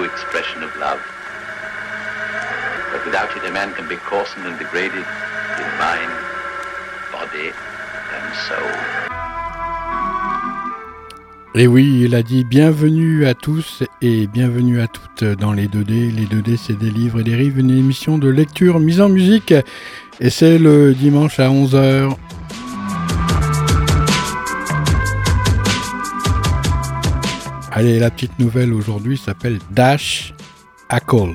expression of love. But without it, a man can be coarsened and degraded in mind, body, and soul. Et oui, il a dit bienvenue à tous et bienvenue à toutes dans les 2D. Les 2D, c'est des livres et des rives, une émission de lecture mise en musique. Et c'est le dimanche à 11h. Allez, la petite nouvelle aujourd'hui s'appelle Dash Call.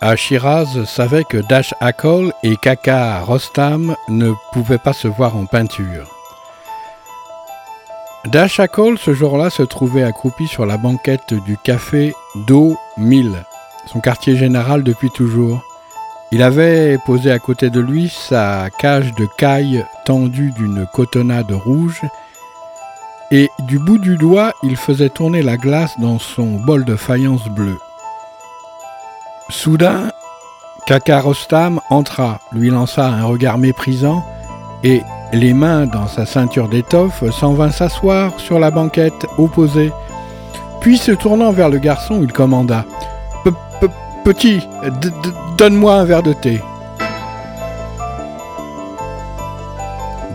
À Shiraz savait que Dash Akol et Kaka Rostam ne pouvaient pas se voir en peinture. Dash Akol, ce jour-là, se trouvait accroupi sur la banquette du café Do 1000, son quartier général depuis toujours. Il avait posé à côté de lui sa cage de caille tendue d'une cotonnade rouge, et du bout du doigt, il faisait tourner la glace dans son bol de faïence bleue. Soudain, Kakarostam entra, lui lança un regard méprisant et, les mains dans sa ceinture d'étoffe, s'en vint s'asseoir sur la banquette opposée. Puis, se tournant vers le garçon, il commanda Petit, donne-moi un verre de thé.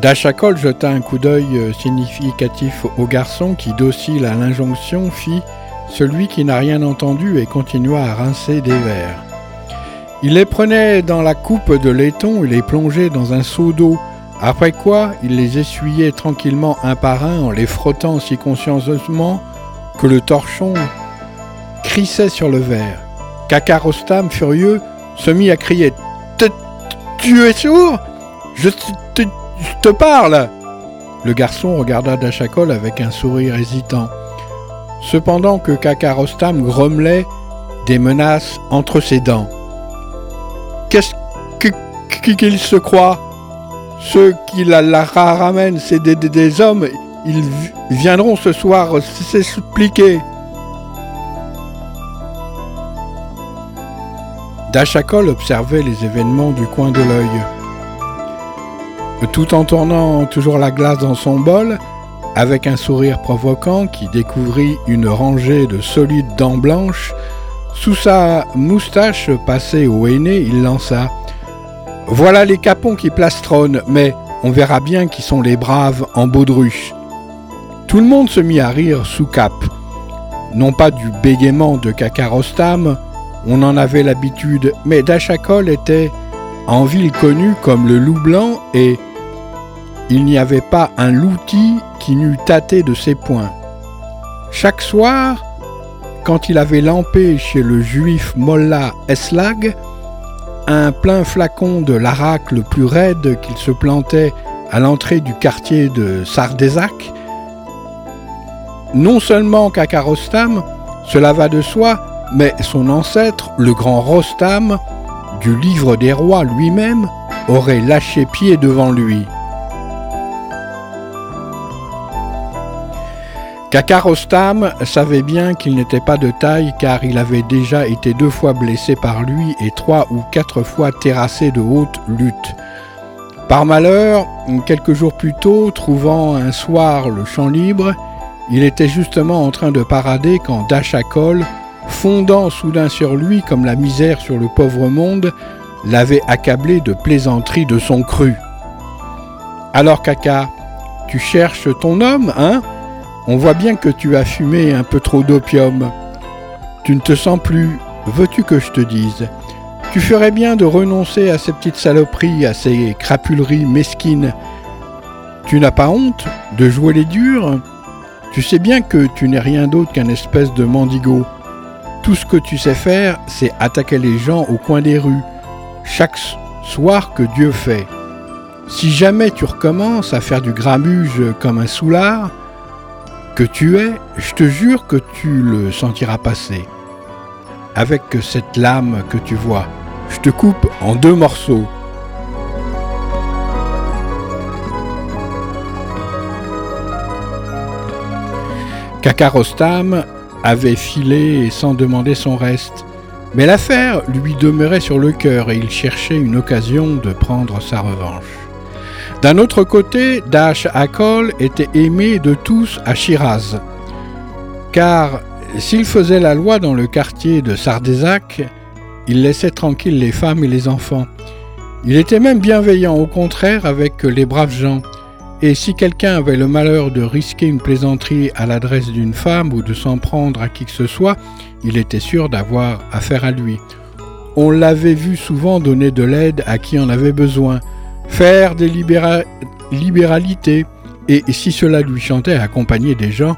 Dachakol jeta un coup d'œil significatif au garçon qui, docile à l'injonction, fit celui qui n'a rien entendu et continua à rincer des verres. Il les prenait dans la coupe de laiton et les plongeait dans un seau d'eau, après quoi il les essuyait tranquillement un par un en les frottant si consciencieusement que le torchon crissait sur le verre. Kakarostam, furieux, se mit à crier Tu es sourd je te, parle Le garçon regarda Dachakol avec un sourire hésitant cependant que Kakarostam grommelait des menaces entre ses dents. Qu'est-ce qu'il se croit? Ceux qui la, la ramènent, c'est des, hommes. Ils viendront ce soir s'expliquer. Dachakol observait les événements du coin de l'œil. Tout en tournant toujours la glace dans son bol, avec un sourire provoquant qui découvrit une rangée de solides dents blanches, sous sa moustache passée au aîné, il lança Voilà les capons qui plastronnent, mais on verra bien qui sont les braves en baudruche. Tout le monde se mit à rire sous cap. Non pas du bégaiement de Kakarostam, on en avait l'habitude, mais Dachakol était en ville connu comme le loup blanc et il n'y avait pas un louti tâté de ses poings. Chaque soir, quand il avait lampé chez le juif Molla Eslag, un plein flacon de l'arac le plus raide qu'il se plantait à l'entrée du quartier de Sardézac, non seulement Kakarostam, cela va de soi, mais son ancêtre, le grand Rostam, du livre des rois lui-même, aurait lâché pied devant lui. Kakarostam savait bien qu'il n'était pas de taille car il avait déjà été deux fois blessé par lui et trois ou quatre fois terrassé de haute lutte. Par malheur, quelques jours plus tôt, trouvant un soir le champ libre, il était justement en train de parader quand Dachakol, fondant soudain sur lui comme la misère sur le pauvre monde, l'avait accablé de plaisanteries de son cru. Alors Kaka, tu cherches ton homme, hein? On voit bien que tu as fumé un peu trop d'opium. Tu ne te sens plus. Veux-tu que je te dise? Tu ferais bien de renoncer à ces petites saloperies, à ces crapuleries mesquines. Tu n'as pas honte de jouer les durs? Tu sais bien que tu n'es rien d'autre qu'un espèce de mendigo. Tout ce que tu sais faire, c'est attaquer les gens au coin des rues, chaque soir que Dieu fait. Si jamais tu recommences à faire du gramuge comme un soulard, que tu es, je te jure que tu le sentiras passer. Avec cette lame que tu vois, je te coupe en deux morceaux. Kakarostam avait filé sans demander son reste. Mais l'affaire lui demeurait sur le cœur et il cherchait une occasion de prendre sa revanche. D'un autre côté, Dash Akol était aimé de tous à Shiraz, car s'il faisait la loi dans le quartier de Sardésac, il laissait tranquilles les femmes et les enfants. Il était même bienveillant, au contraire, avec les braves gens. Et si quelqu'un avait le malheur de risquer une plaisanterie à l'adresse d'une femme ou de s'en prendre à qui que ce soit, il était sûr d'avoir affaire à lui. On l'avait vu souvent donner de l'aide à qui en avait besoin, faire des libéralités, et si cela lui chantait, accompagner des gens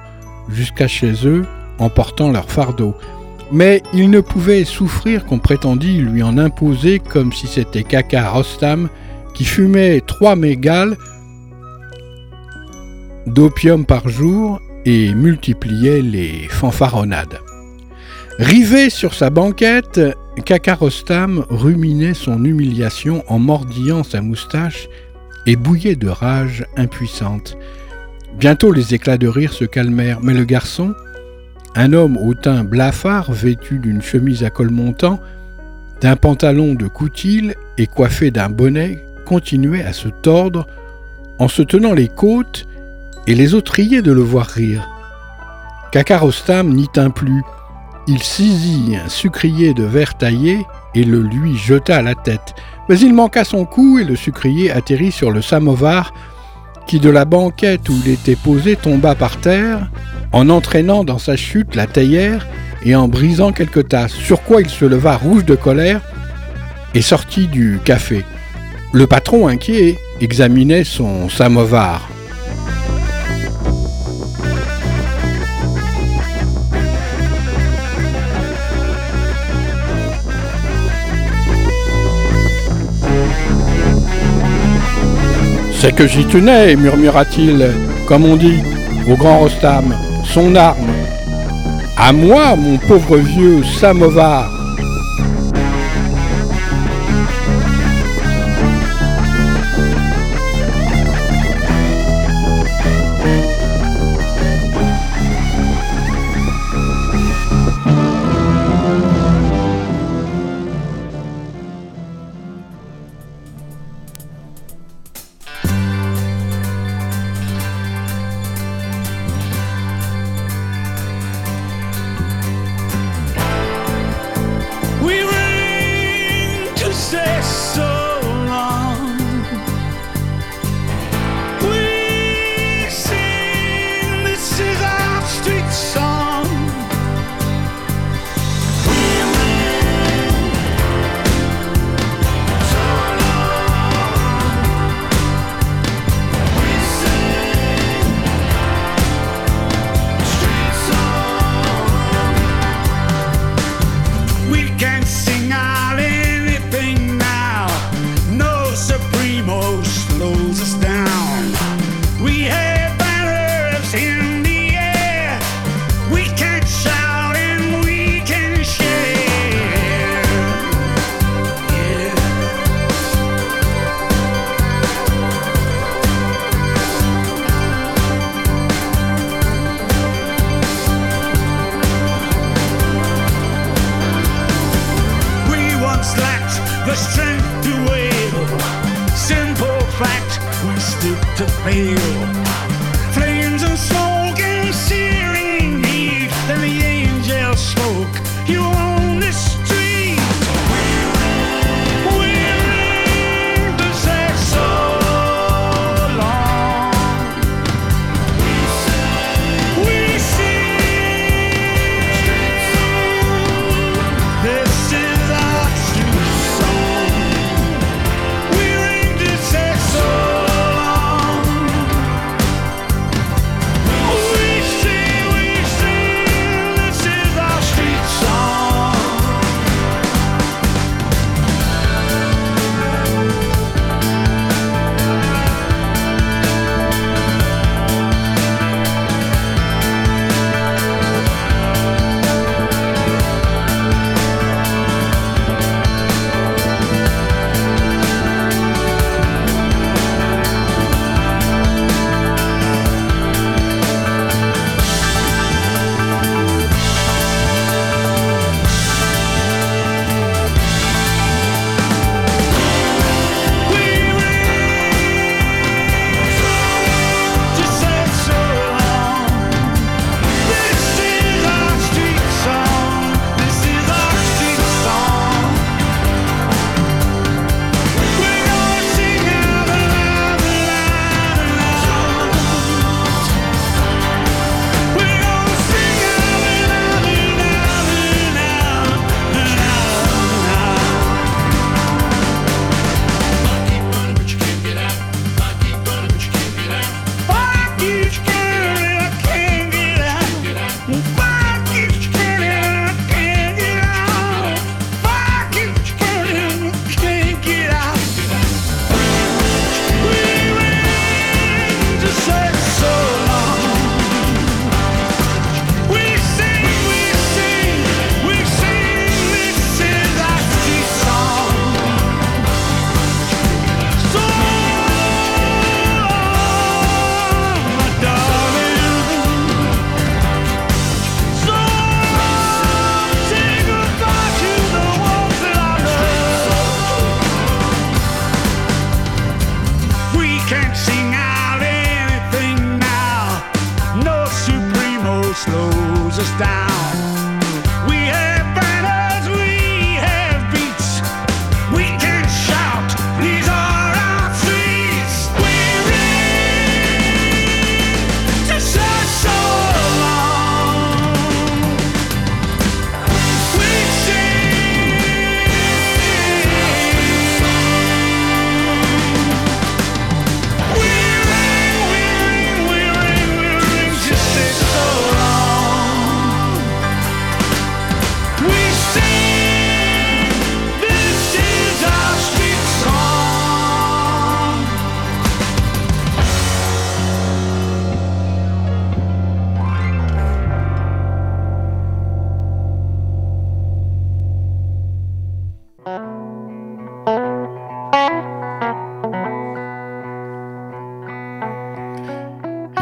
jusqu'à chez eux en portant leur fardeau. Mais il ne pouvait souffrir qu'on prétendît lui en imposer comme si c'était Kaka Rostam qui fumait trois mégales d'opium par jour et multipliait les fanfaronnades. Rivé sur sa banquette, Kakarostam ruminait son humiliation en mordillant sa moustache et bouillait de rage impuissante. Bientôt les éclats de rire se calmèrent, mais le garçon, un homme au teint blafard vêtu d'une chemise à col montant, d'un pantalon de coutil et coiffé d'un bonnet, continuait à se tordre en se tenant les côtes et les autres riaient de le voir rire. Kakarostam n'y tint plus, il saisit un sucrier de verre taillé et le lui jeta à la tête. Mais il manqua son coup et le sucrier atterrit sur le samovar qui de la banquette où il était posé tomba par terre en entraînant dans sa chute la théière et en brisant quelques tasses, sur quoi il se leva rouge de colère et sortit du café. Le patron, inquiet, examinait son samovar. C'est que j'y tenais, murmura-t-il, comme on dit, au grand Rostam, son arme. À moi, mon pauvre vieux samovar.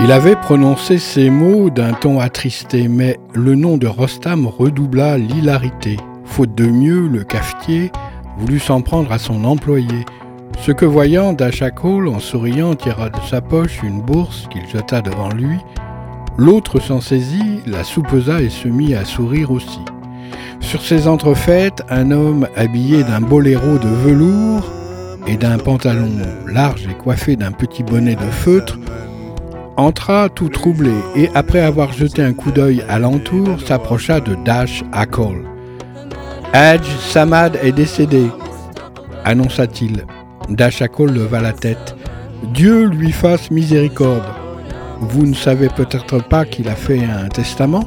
Il avait prononcé ces mots d'un ton attristé, mais le nom de Rostam redoubla l'hilarité. Faute de mieux, le cafetier voulut s'en prendre à son employé. Ce que voyant, Dachakol, en souriant, tira de sa poche une bourse qu'il jeta devant lui. L'autre s'en saisit, la soupesa et se mit à sourire aussi. Sur ces entrefaites, un homme habillé d'un boléro de velours et d'un pantalon large et coiffé d'un petit bonnet de feutre entra tout troublé et, après avoir jeté un coup d'œil alentour, s'approcha de Dash Akol. Hadj Samad est décédé, annonça-t-il. Dash Akol leva la tête. Dieu lui fasse miséricorde. Vous ne savez peut-être pas qu'il a fait un testament?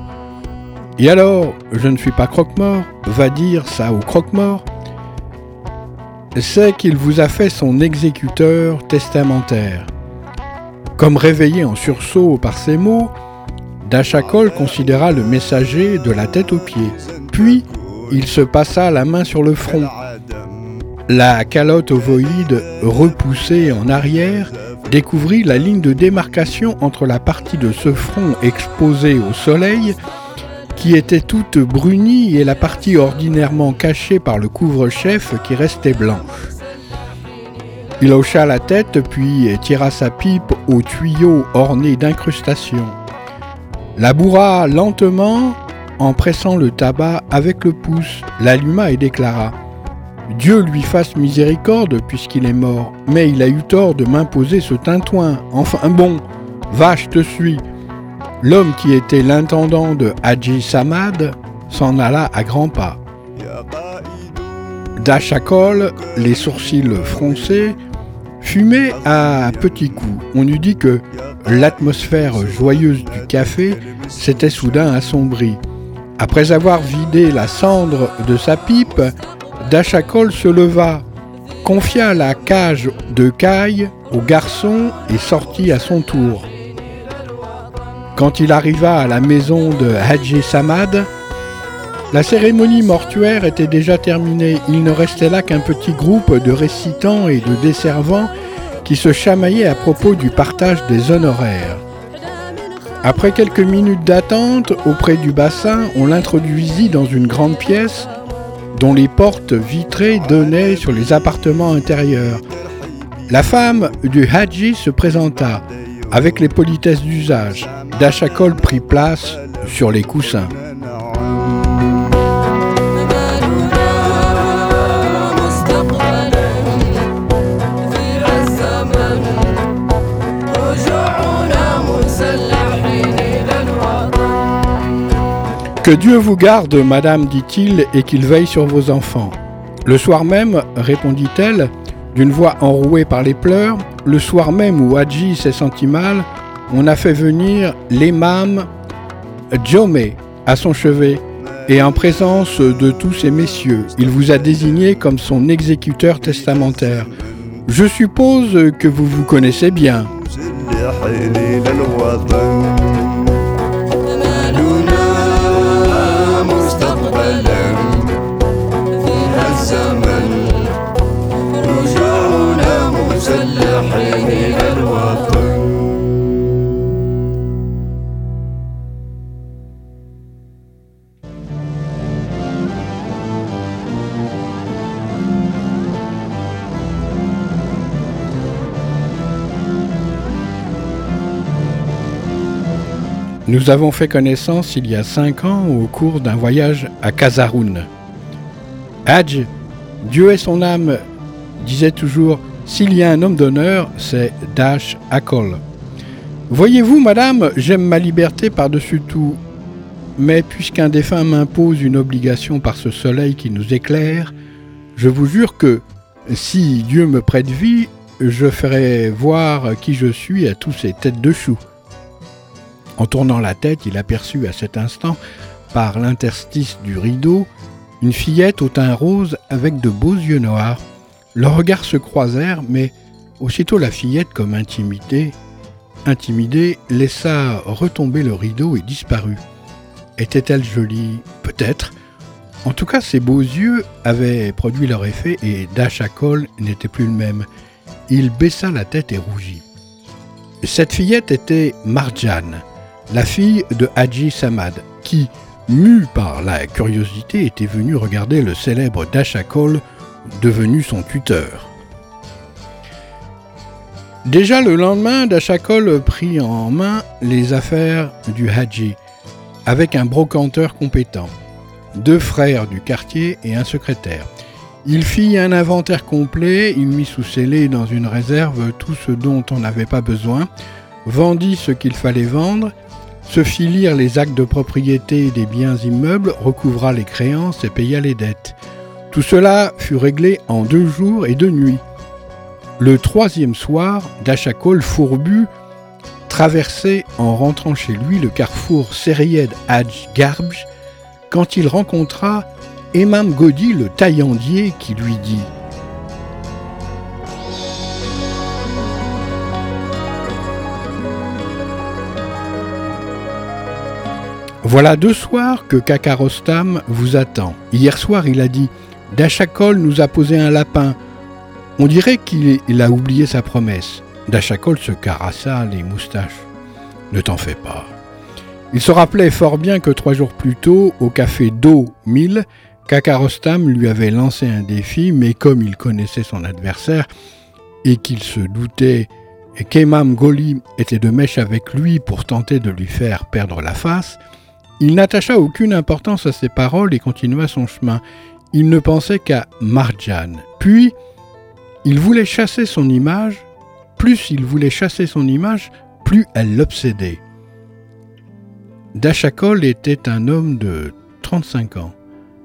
Et alors, je ne suis pas croque-mort, va dire ça au croque-mort. C'est qu'il vous a fait son exécuteur testamentaire. Comme réveillé en sursaut par ces mots, Dachakol considéra le messager de la tête aux pieds. Puis, il se passa la main sur le front. La calotte ovoïde, repoussée en arrière, découvrit la ligne de démarcation entre la partie de ce front exposé au soleil, qui était toute brunie, et la partie ordinairement cachée par le couvre-chef qui restait blanche. Il hocha la tête puis tira sa pipe au tuyau orné d'incrustations. La bourra lentement en pressant le tabac avec le pouce, l'alluma et déclara Dieu lui fasse miséricorde puisqu'il est mort, mais il a eu tort de m'imposer ce tintouin. Enfin bon, va, je te suis. L'homme qui était l'intendant de Hadji Samad s'en alla à grands pas. Dachakol, les sourcils froncés, Fumé à petits coups, on eût dit que l'atmosphère joyeuse du café s'était soudain assombrie. Après avoir vidé la cendre de sa pipe, Dachakol se leva, confia la cage de caille au garçon et sortit à son tour. Quand il arriva à la maison de Hadji Samad, la cérémonie mortuaire était déjà terminée. Il ne restait là qu'un petit groupe de récitants et de desservants qui se chamaillaient à propos du partage des honoraires. Après quelques minutes d'attente auprès du bassin, on l'introduisit dans une grande pièce dont les portes vitrées donnaient sur les appartements intérieurs. La femme du Hadji se présenta avec les politesses d'usage. Dachakol prit place sur les coussins. Que Dieu vous garde, madame, dit-il, et qu'il veille sur vos enfants. Le soir même, répondit-elle, d'une voix enrouée par les pleurs, le soir même où Hadji s'est senti mal, on a fait venir l'imam Jome à son chevet, et en présence de tous ces messieurs, il vous a désigné comme son exécuteur testamentaire. Je suppose que vous vous connaissez bien. Nous avons fait connaissance il y a cinq ans au cours d'un voyage à Kazaroun. Hadj, Dieu et son âme, disait toujours S'il y a un homme d'honneur, c'est Dash Akol. Voyez-vous, madame, j'aime ma liberté par-dessus tout. Mais puisqu'un défunt m'impose une obligation par ce soleil qui nous éclaire, je vous jure que, si Dieu me prête vie, je ferai voir qui je suis à tous ces têtes de choux. En tournant la tête, il aperçut à cet instant, par l'interstice du rideau, une fillette au teint rose avec de beaux yeux noirs. Leurs regards se croisèrent, mais aussitôt la fillette, comme intimidée, laissa retomber le rideau et disparut. Était-elle jolie? Peut-être. En tout cas, ses beaux yeux avaient produit leur effet et Dachakol n'était plus le même. Il baissa la tête et rougit. Cette fillette était Marjan, la fille de Haji Samad, qui, mue par la curiosité, était venue regarder le célèbre Dachakol, devenu son tuteur. Déjà le lendemain, Dachakol prit en main les affaires du Haji, avec un brocanteur compétent, deux frères du quartier et un secrétaire. Il fit un inventaire complet, il mit sous scellé dans une réserve tout ce dont on n'avait pas besoin, vendit ce qu'il fallait vendre, se fit lire les actes de propriété des biens immeubles, recouvra les créances et paya les dettes. Tout cela fut réglé en deux jours et deux nuits. Le troisième soir, Dachakol fourbu traversait en rentrant chez lui le carrefour Seried Hadj Garbj quand il rencontra Emam Godi le taillandier qui lui dit Voilà deux soirs que Kakarostam vous attend. Hier soir, il a dit Dachakol nous a posé un lapin. On dirait qu'il a oublié sa promesse. Dachakol se carassa les moustaches. Ne t'en fais pas. Il se rappelait fort bien que trois jours plus tôt, au café Do 1000, Kakarostam lui avait lancé un défi, mais comme il connaissait son adversaire et qu'il se doutait qu'Emam Goli était de mèche avec lui pour tenter de lui faire perdre la face, il n'attacha aucune importance à ses paroles et continua son chemin. Il ne pensait qu'à Marjan. Puis, il voulait chasser son image. Plus il voulait chasser son image, plus elle l'obsédait. Dachakol était un homme de 35 ans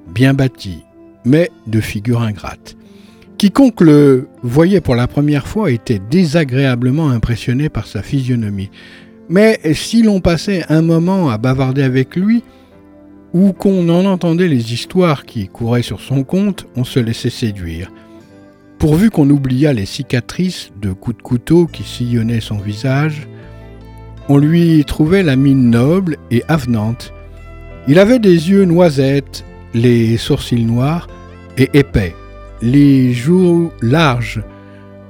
bien bâti, mais de figure ingrate. Quiconque le voyait pour la première fois était désagréablement impressionné par sa physionomie. Mais si l'on passait un moment à bavarder avec lui, ou qu'on en entendait les histoires qui couraient sur son compte, on se laissait séduire. Pourvu qu'on oubliât les cicatrices de coups de couteau qui sillonnaient son visage, on lui trouvait la mine noble et avenante. Il avait des yeux noisettes les sourcils noirs et épais, les joues larges,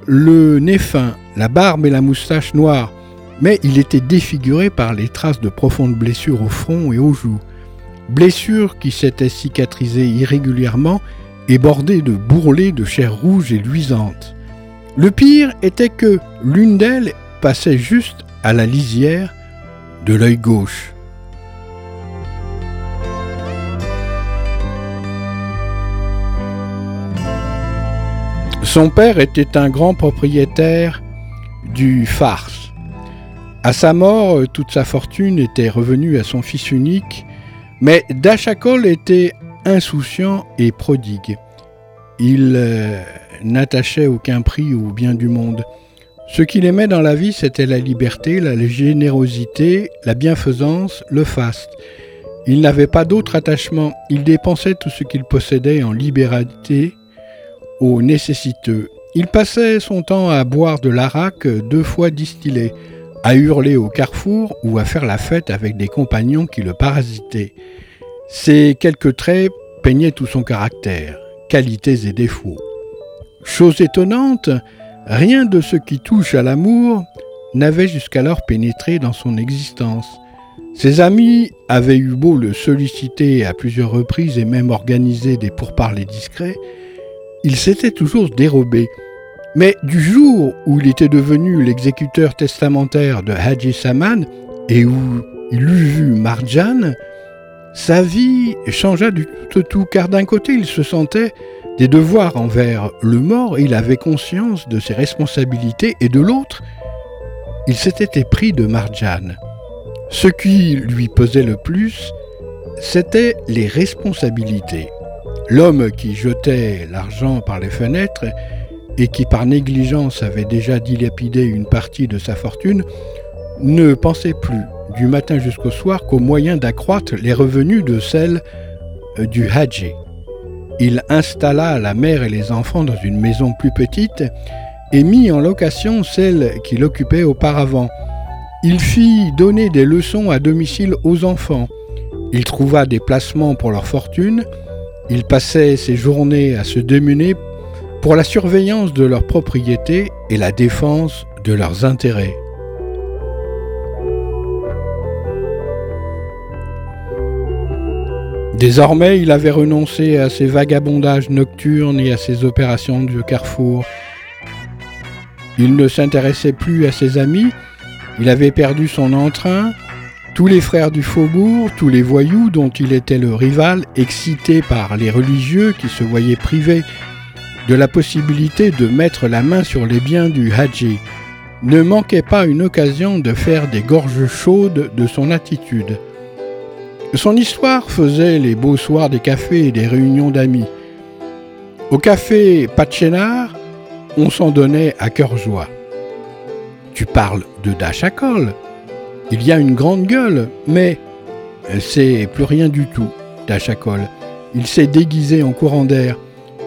le nez fin, la barbe et la moustache noire, mais il était défiguré par les traces de profondes blessures au front et aux joues, blessures qui s'étaient cicatrisées irrégulièrement et bordées de bourrelets de chair rouge et luisante. Le pire était que l'une d'elles passait juste à la lisière de l'œil gauche. Son père était un grand propriétaire du Fars. À sa mort, toute sa fortune était revenue à son fils unique, mais Dachakol était insouciant et prodigue. Il euh, n'attachait aucun prix au bien du monde. Ce qu'il aimait dans la vie, c'était la liberté, la générosité, la bienfaisance, le faste. Il n'avait pas d'autre attachement. Il dépensait tout ce qu'il possédait en libéralité aux nécessiteux. Il passait son temps à boire de l'arac deux fois distillé, à hurler au carrefour ou à faire la fête avec des compagnons qui le parasitaient. Ces quelques traits peignaient tout son caractère, qualités et défauts. Chose étonnante, rien de ce qui touche à l'amour n'avait jusqu'alors pénétré dans son existence. Ses amis avaient eu beau le solliciter à plusieurs reprises et même organiser des pourparlers discrets, il s'était toujours dérobé. Mais du jour où il était devenu l'exécuteur testamentaire de Haji Saman et où il eut vu Marjan, sa vie changea du tout au tout, car d'un côté il se sentait des devoirs envers le mort, il avait conscience de ses responsabilités, et de l'autre, il s'était épris de Marjan. Ce qui lui pesait le plus, c'était les responsabilités. L'homme qui jetait l'argent par les fenêtres et qui par négligence avait déjà dilapidé une partie de sa fortune, ne pensait plus du matin jusqu'au soir qu'au moyen d'accroître les revenus de celle euh, du Hadji. Il installa la mère et les enfants dans une maison plus petite et mit en location celle qu'il occupait auparavant. Il fit donner des leçons à domicile aux enfants. Il trouva des placements pour leur fortune. Il passait ses journées à se démener pour la surveillance de leurs propriétés et la défense de leurs intérêts. Désormais, il avait renoncé à ses vagabondages nocturnes et à ses opérations de carrefour. Il ne s'intéressait plus à ses amis, il avait perdu son entrain, tous les frères du faubourg, tous les voyous dont il était le rival, excités par les religieux qui se voyaient privés de la possibilité de mettre la main sur les biens du Hadji, ne manquaient pas une occasion de faire des gorges chaudes de son attitude. Son histoire faisait les beaux soirs des cafés et des réunions d'amis. Au café Patchénard, on s'en donnait à cœur joie. Tu parles de Dachacol. Il y a une grande gueule, mais c'est plus rien du tout, Dachacol. Il s'est déguisé en courant d'air.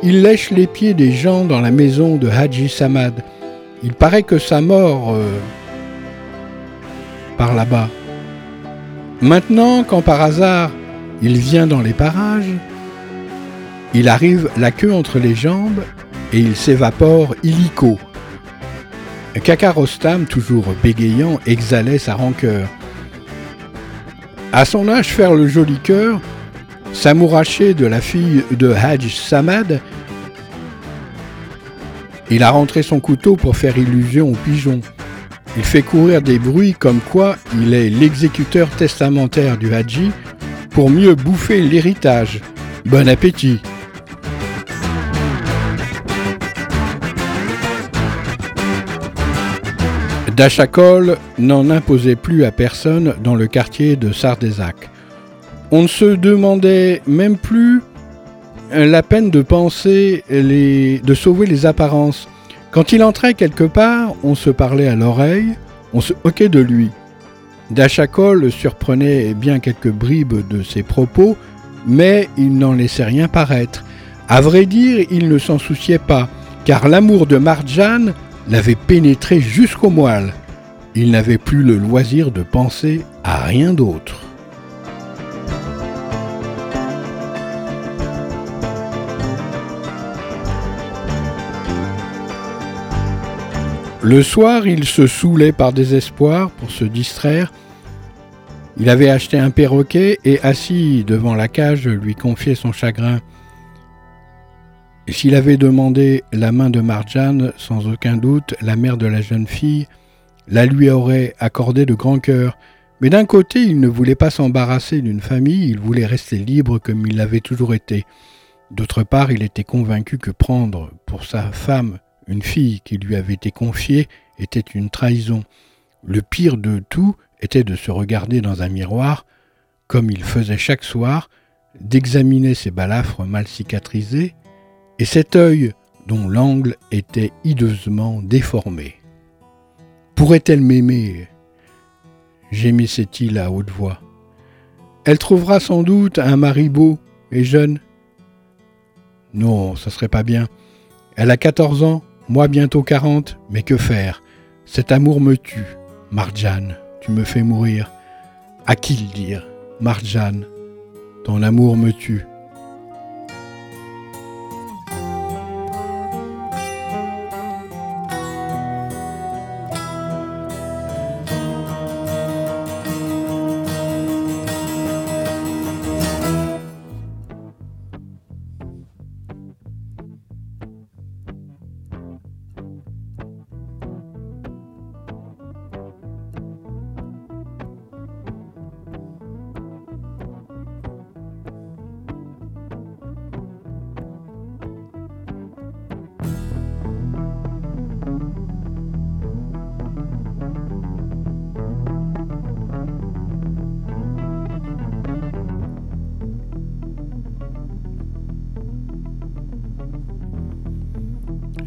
Il lèche les pieds des gens dans la maison de Haji Samad. Il paraît que sa mort euh, par là-bas. Maintenant, quand par hasard il vient dans les parages, il arrive la queue entre les jambes et il s'évapore illico. Kakarostam, toujours bégayant, exhalait sa rancœur. À son âge, faire le joli cœur, s'amouracher de la fille de Hajj Samad, il a rentré son couteau pour faire illusion aux pigeons. Il fait courir des bruits comme quoi il est l'exécuteur testamentaire du Hadji pour mieux bouffer l'héritage. Bon appétit Dachakol n'en imposait plus à personne dans le quartier de Sardésac. On ne se demandait même plus la peine de penser les, de sauver les apparences. Quand il entrait quelque part, on se parlait à l'oreille, on se moquait de lui. Dachakol surprenait bien quelques bribes de ses propos, mais il n'en laissait rien paraître. À vrai dire, il ne s'en souciait pas, car l'amour de Marjan l'avait pénétré jusqu'au moelle. Il n'avait plus le loisir de penser à rien d'autre. Le soir, il se saoulait par désespoir pour se distraire. Il avait acheté un perroquet et, assis devant la cage, lui confiait son chagrin. S'il avait demandé la main de Marjan, sans aucun doute, la mère de la jeune fille la lui aurait accordé de grand cœur. Mais d'un côté, il ne voulait pas s'embarrasser d'une famille, il voulait rester libre comme il l'avait toujours été. D'autre part, il était convaincu que prendre pour sa femme une fille qui lui avait été confiée était une trahison. Le pire de tout était de se regarder dans un miroir, comme il faisait chaque soir, d'examiner ses balafres mal cicatrisés, et cet œil dont l'angle était hideusement déformé. Pourrait-elle m'aimer? gémissait-il à haute voix. Elle trouvera sans doute un mari beau et jeune. Non, ça serait pas bien. Elle a quatorze ans, moi bientôt quarante, mais que faire? Cet amour me tue. Marjane, tu me fais mourir. À qui le dire? Marjane, ton amour me tue.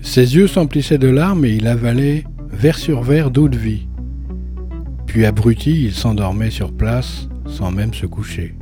Ses yeux s'emplissaient de larmes et il avalait verre sur verre d'eau de vie. Puis abruti, il s'endormait sur place sans même se coucher.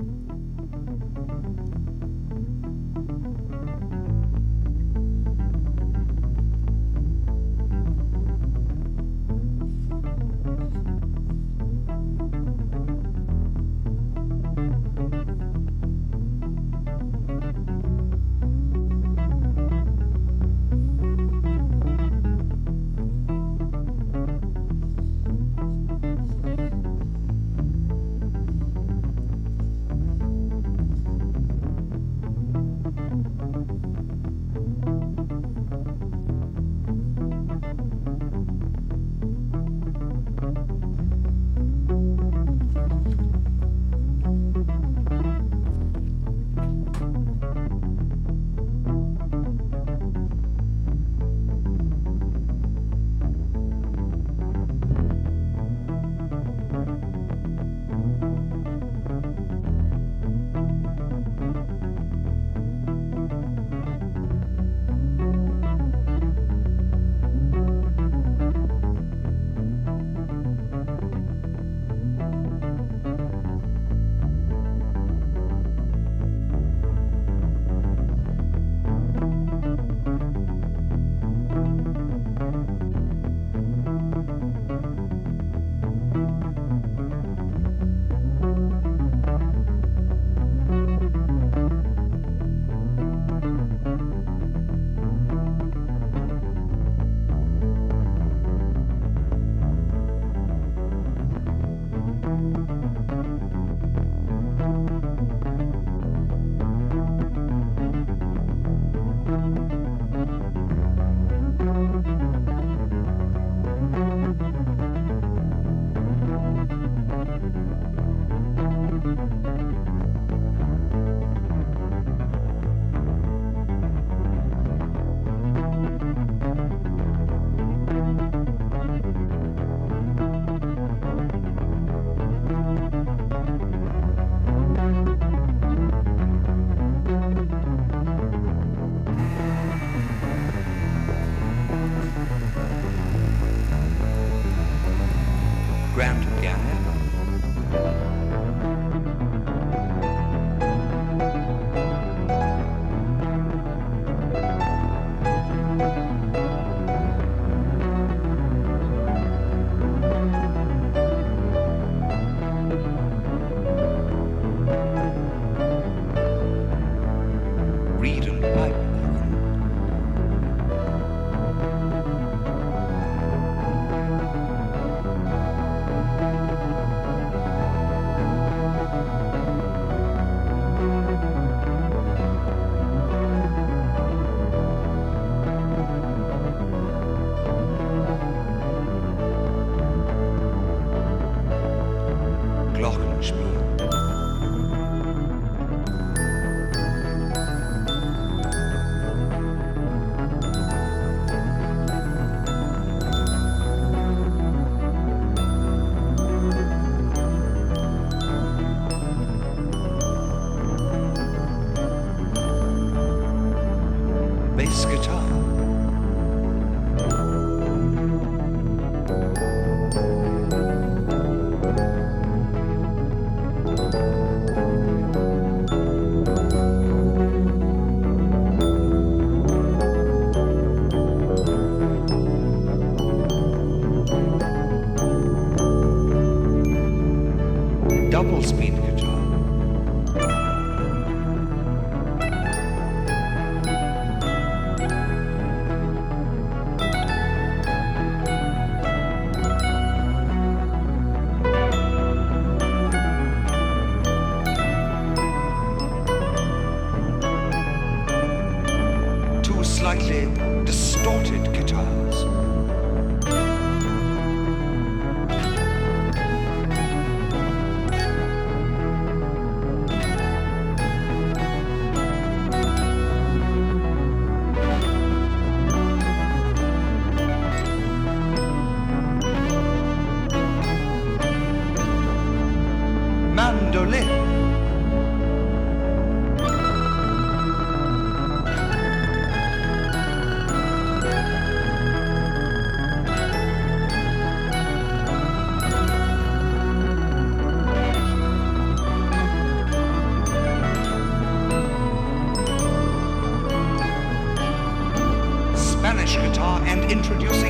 and introducing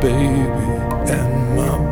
baby and my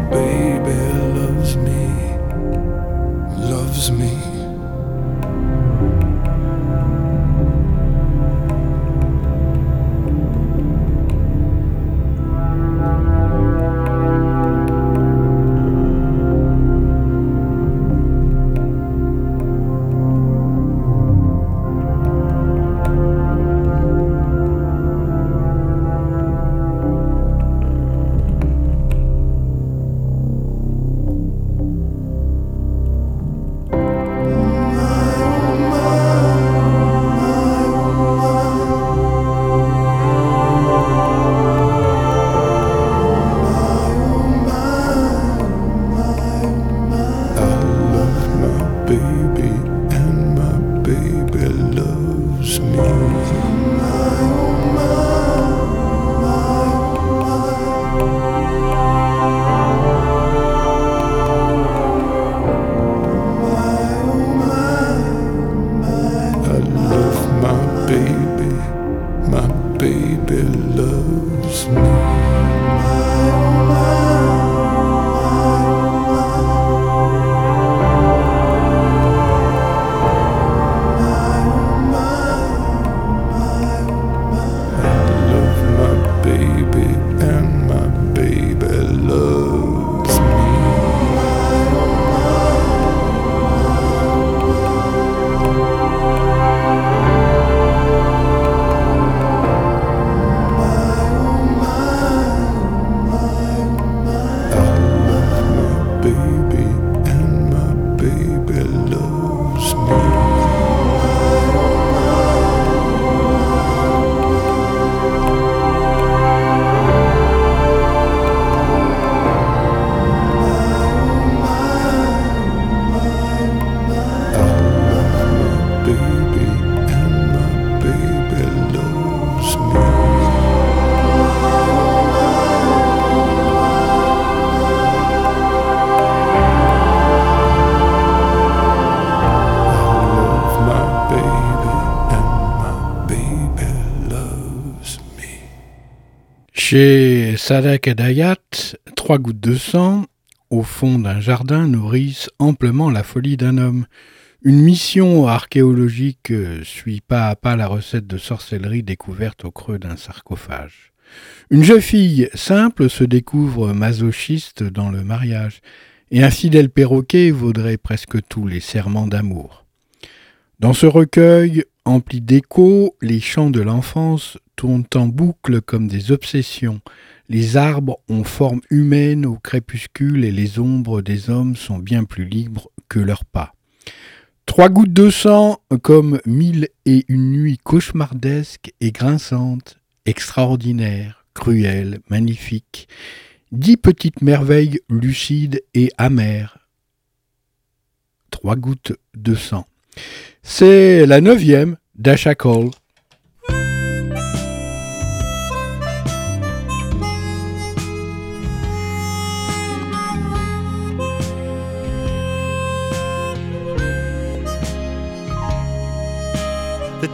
Chez Sadak Adayat, trois gouttes de sang, au fond d'un jardin, nourrissent amplement la folie d'un homme. Une mission archéologique suit pas à pas la recette de sorcellerie découverte au creux d'un sarcophage. Une jeune fille simple se découvre masochiste dans le mariage, et un fidèle perroquet vaudrait presque tous les serments d'amour. Dans ce recueil, empli d'échos, les chants de l'enfance tournent en boucle comme des obsessions. Les arbres ont forme humaine au crépuscule et les ombres des hommes sont bien plus libres que leurs pas. Trois gouttes de sang comme mille et une nuits cauchemardesques et grinçantes, extraordinaires, cruelles, magnifiques. Dix petites merveilles lucides et amères. Trois gouttes de sang. C'est la neuvième d'Asha.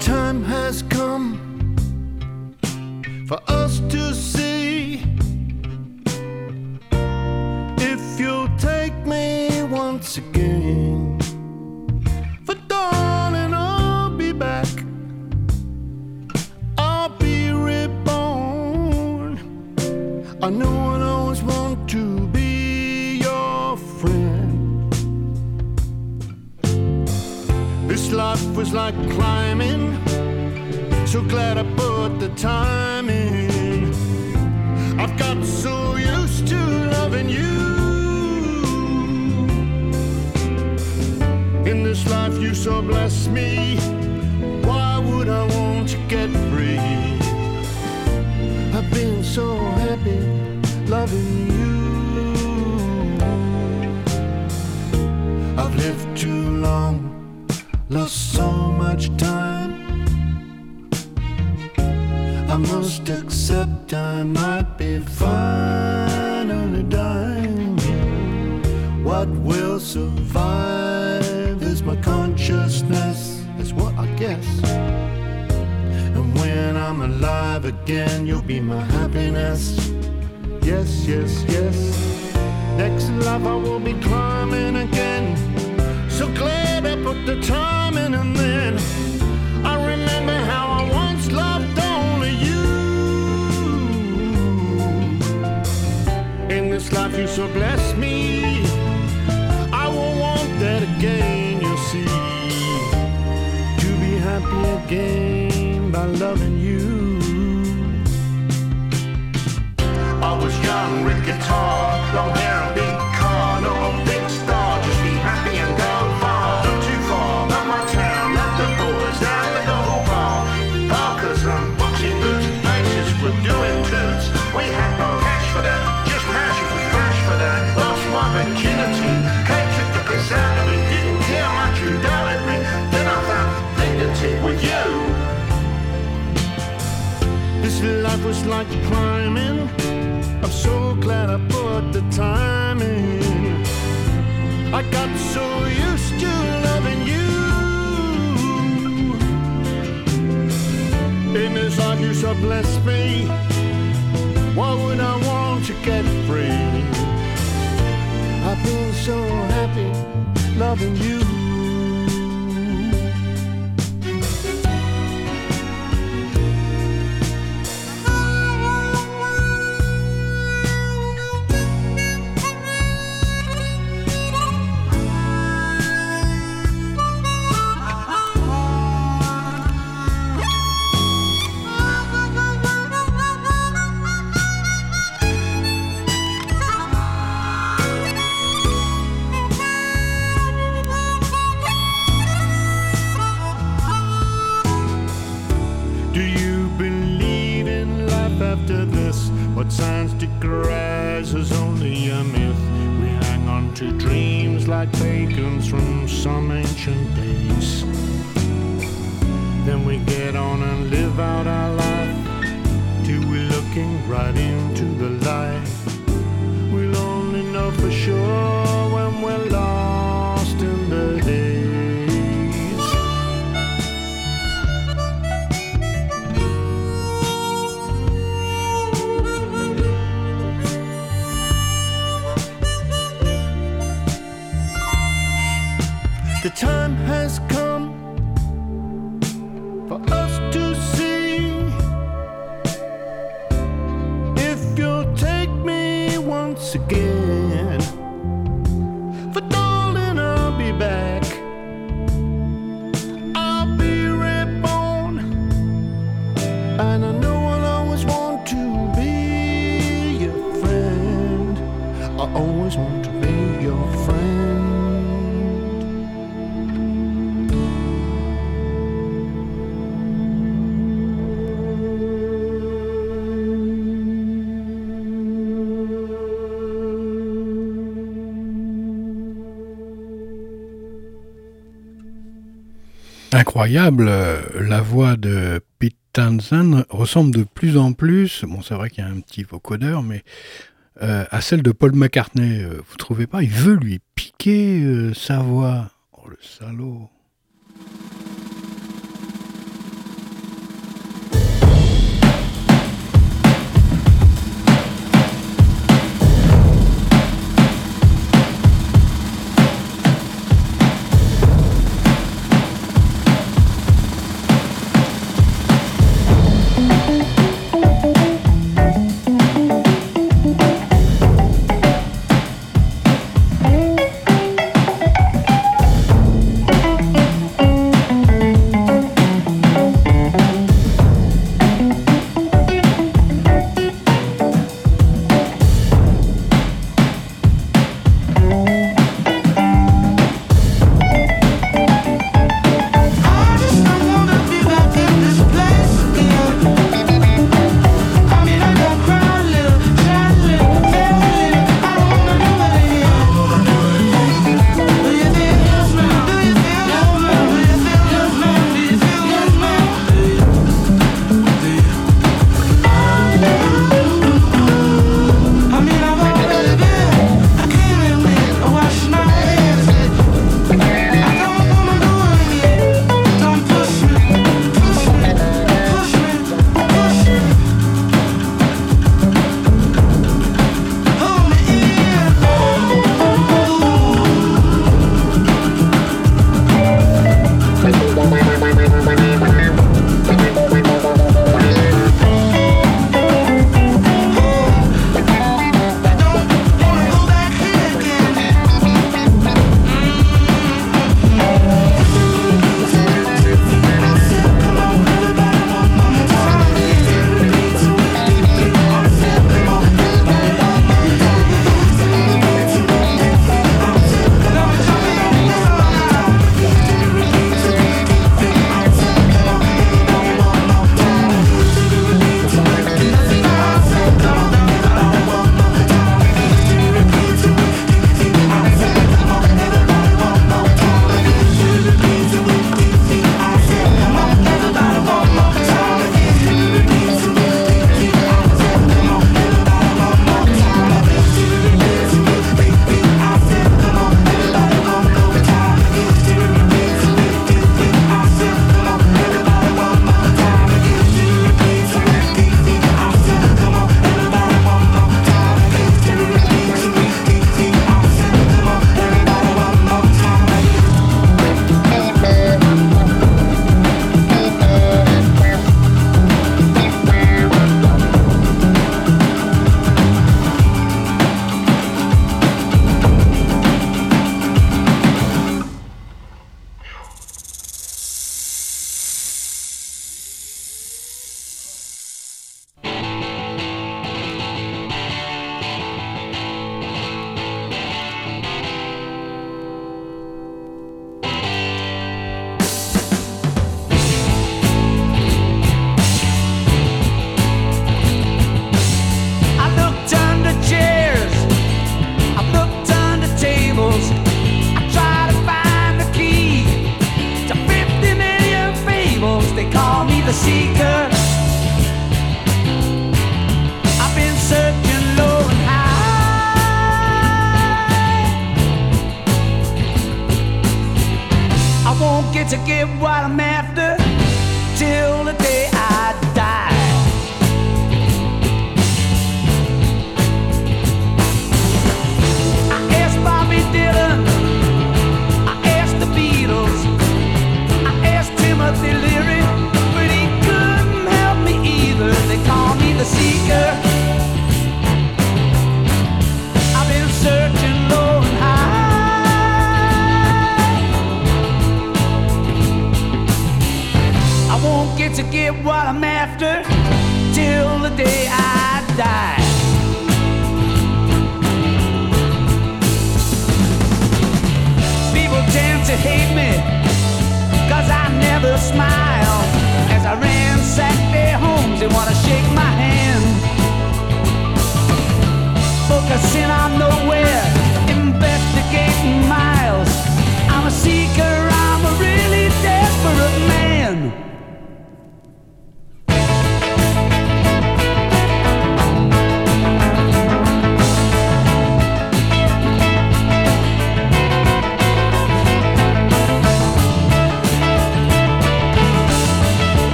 Time has come for us to see was like climbing. So glad I put the time in. I've got so used to loving you. In this life, you so bless me. Why would I want to get free? I've been so happy loving you. I've lived too long must accept I might be finally dying. What will survive is my consciousness, is what I guess. And when I'm alive again, you'll be my happiness. Yes, yes, yes. Next life I will be climbing again. So glad I put the time in and then so bless me. I won't want that again, you'll see. To be happy again by loving like climbing. I'm so glad I put the time declares is only a myth. We hang on to dreams like pagans from some ancient days. Then we get on and live out our life till we're looking right into the light. incroyable, euh, la voix de Pete Townsend ressemble de plus en plus, bon c'est vrai qu'il y a un petit vocodeur, mais euh, à celle de Paul McCartney, euh, vous trouvez pas? Il veut lui piquer sa voix. Oh le salaud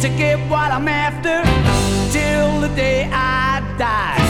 to get what I'm after till the day I die.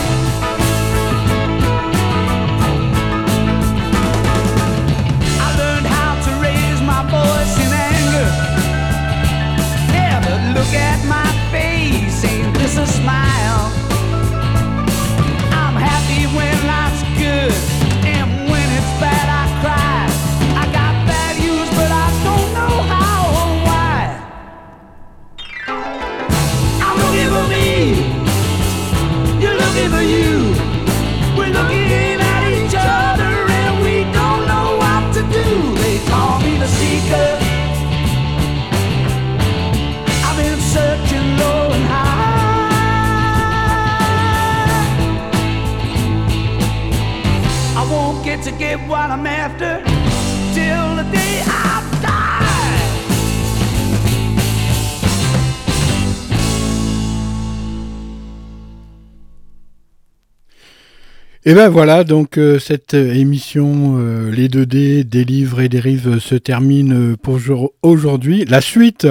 Et ben voilà, donc euh, cette émission euh, Les 2D, des livres et des rives se termine euh, pour jour- aujourd'hui. La suite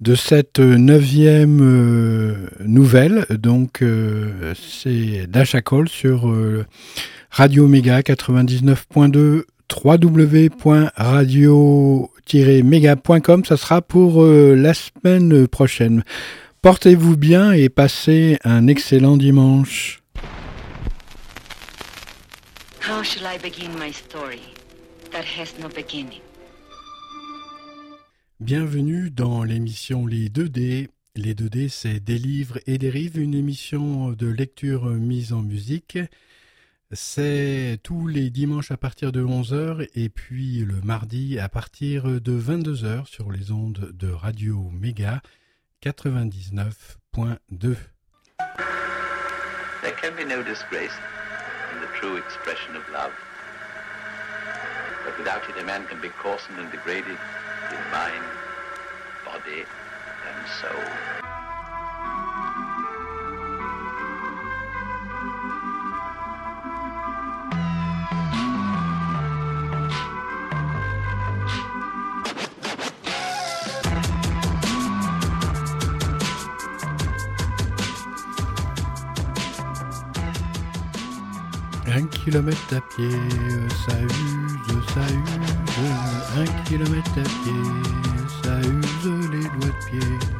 de cette neuvième euh, nouvelle, donc euh, c'est Dasha sur euh, Radio Méga 99.2 www.radio-méga.com. Ça sera pour euh, la semaine prochaine. Portez-vous bien et passez un excellent dimanche. How shall I begin my story that has no beginning? Bienvenue dans l'émission Les 2D. Les 2D, c'est des livres et des rives, une émission de lecture mise en musique. C'est tous les dimanches à partir de 11h et puis le mardi à partir de 22h sur les ondes de Radio Méga 99.2. There can be no disgrace in the true expression of love. But without it, a man can be coarsened and degraded in mind, body, and soul. Un kilomètre à pied, ça use, ça use. Un kilomètre à pied, ça use les doigts de pied.